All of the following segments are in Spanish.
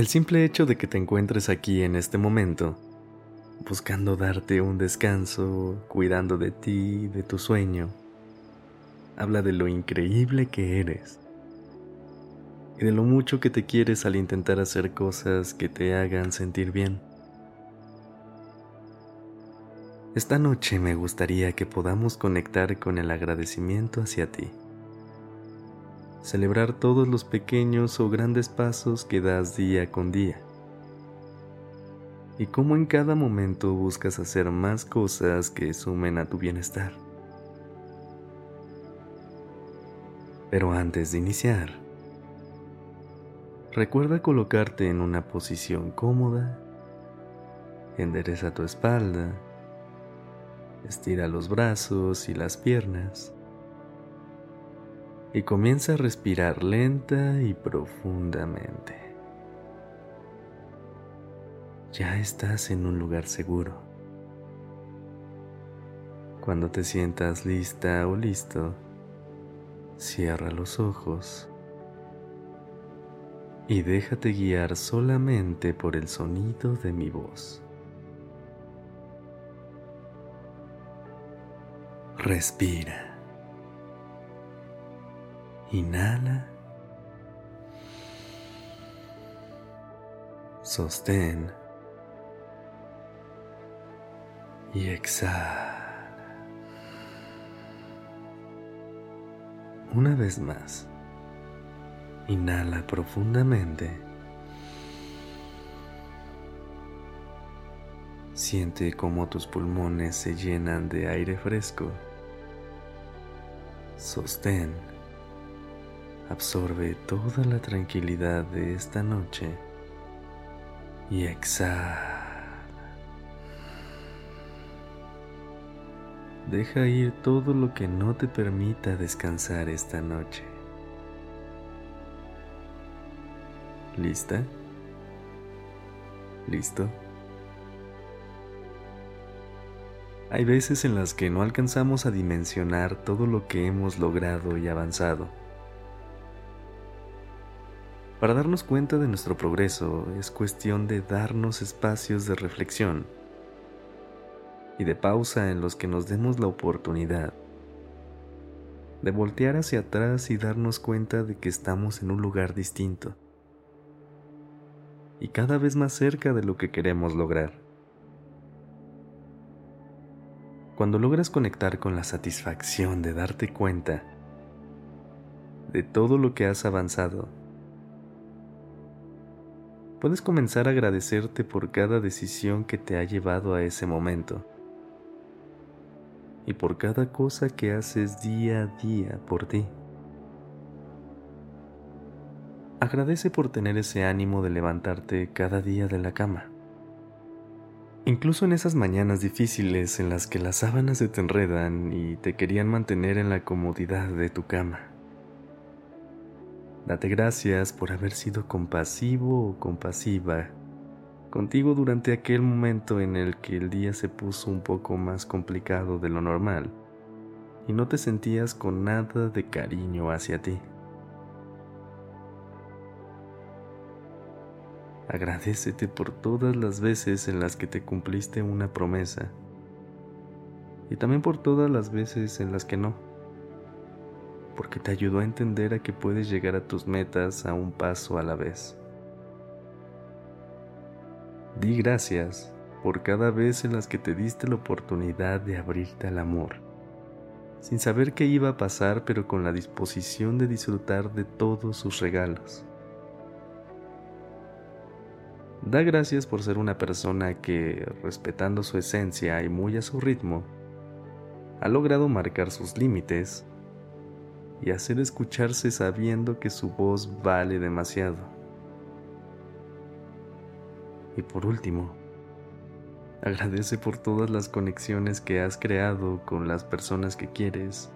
El simple hecho de que te encuentres aquí en este momento, buscando darte un descanso, cuidando de ti, de tu sueño, habla de lo increíble que eres y de lo mucho que te quieres al intentar hacer cosas que te hagan sentir bien. Esta noche me gustaría que podamos conectar con el agradecimiento hacia ti celebrar todos los pequeños o grandes pasos que das día con día. Y cómo en cada momento buscas hacer más cosas que sumen a tu bienestar. Pero antes de iniciar, recuerda colocarte en una posición cómoda, endereza tu espalda, estira los brazos y las piernas y comienza a respirar lenta y profundamente. Ya estás en un lugar seguro. Cuando te sientas lista o listo, cierra los ojos y déjate guiar solamente por el sonido de mi voz. Respira. Inhala. Sostén. Y exhala. Una vez más. Inhala profundamente. Siente cómo tus pulmones se llenan de aire fresco. Sostén absorbe toda la tranquilidad de esta noche y exhala. Deja ir todo lo que no te permita descansar esta noche. ¿Lista? ¿Listo? Hay veces en las que no alcanzamos a dimensionar todo lo que hemos logrado y avanzado para darnos cuenta de nuestro progreso es cuestión de darnos espacios de reflexión y de pausa en los que nos demos la oportunidad de voltear hacia atrás y darnos cuenta de que estamos en un lugar distinto y cada vez más cerca de lo que queremos lograr. Cuando logras conectar con la satisfacción de darte cuenta de todo lo que has avanzado, puedes comenzar a agradecerte por cada decisión que te ha llevado a ese momento y por cada cosa que haces día a día por ti. Agradece por tener ese ánimo de levantarte cada día de la cama. Incluso en esas mañanas difíciles en las que las sábanas se te enredan y te querían mantener en la comodidad de tu cama. Date gracias por haber sido compasivo o compasiva contigo durante aquel momento en el que el día se puso un poco más complicado de lo normal y no te sentías con nada de cariño hacia ti. Agradecete por todas las veces en las que te cumpliste una promesa y también por todas las veces en las que no porque te ayudó a entender a que puedes llegar a tus metas a un paso a la vez. Di gracias por cada vez en las que te diste la oportunidad de abrirte al amor, sin saber qué iba a pasar, pero con la disposición de disfrutar de todos sus regalos. Da gracias por ser una persona que, respetando su esencia y muy a su ritmo, ha logrado marcar sus límites y hacer escucharse sabiendo que su voz vale demasiado. Y por último, agradece por todas las conexiones que has creado con las personas que quieres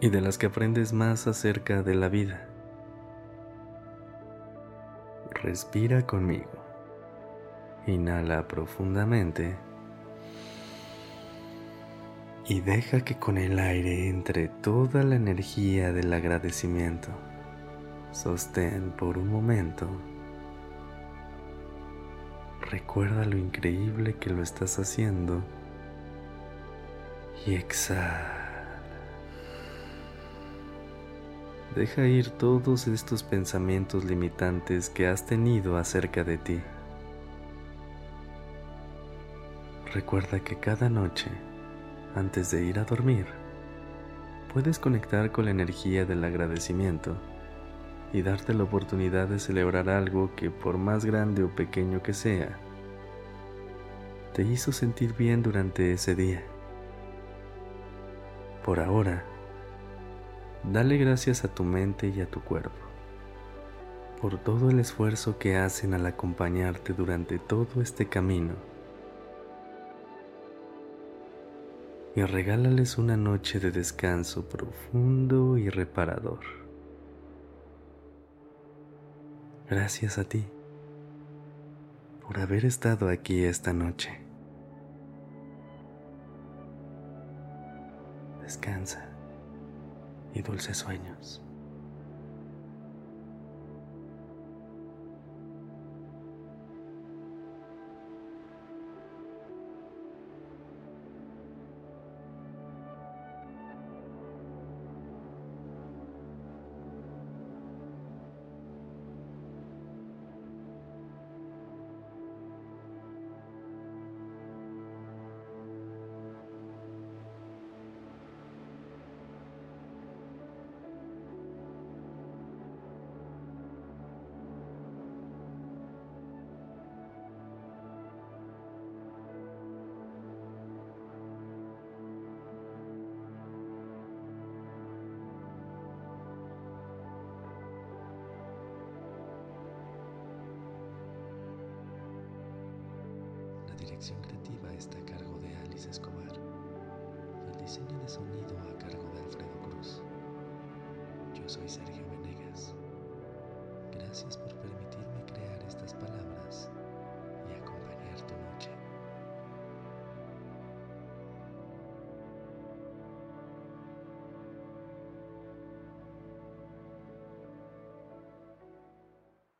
y de las que aprendes más acerca de la vida. Respira conmigo. Inhala profundamente y deja que con el aire entre toda la energía del agradecimiento. Sostén por un momento. Recuerda lo increíble que lo estás haciendo y exhala. Deja ir todos estos pensamientos limitantes que has tenido acerca de ti. Recuerda que cada noche, antes de ir a dormir, puedes conectar con la energía del agradecimiento y darte la oportunidad de celebrar algo que por más grande o pequeño que sea, te hizo sentir bien durante ese día. Por ahora, Dale gracias a tu mente y a tu cuerpo por todo el esfuerzo que hacen al acompañarte durante todo este camino. Y regálales una noche de descanso profundo y reparador. Gracias a ti por haber estado aquí esta noche. Descansa y dulces sueños. dirección creativa está a cargo de Alice Escobar el diseño de sonido a cargo de Alfredo Cruz. Yo soy Sergio Venegas. Gracias por permitir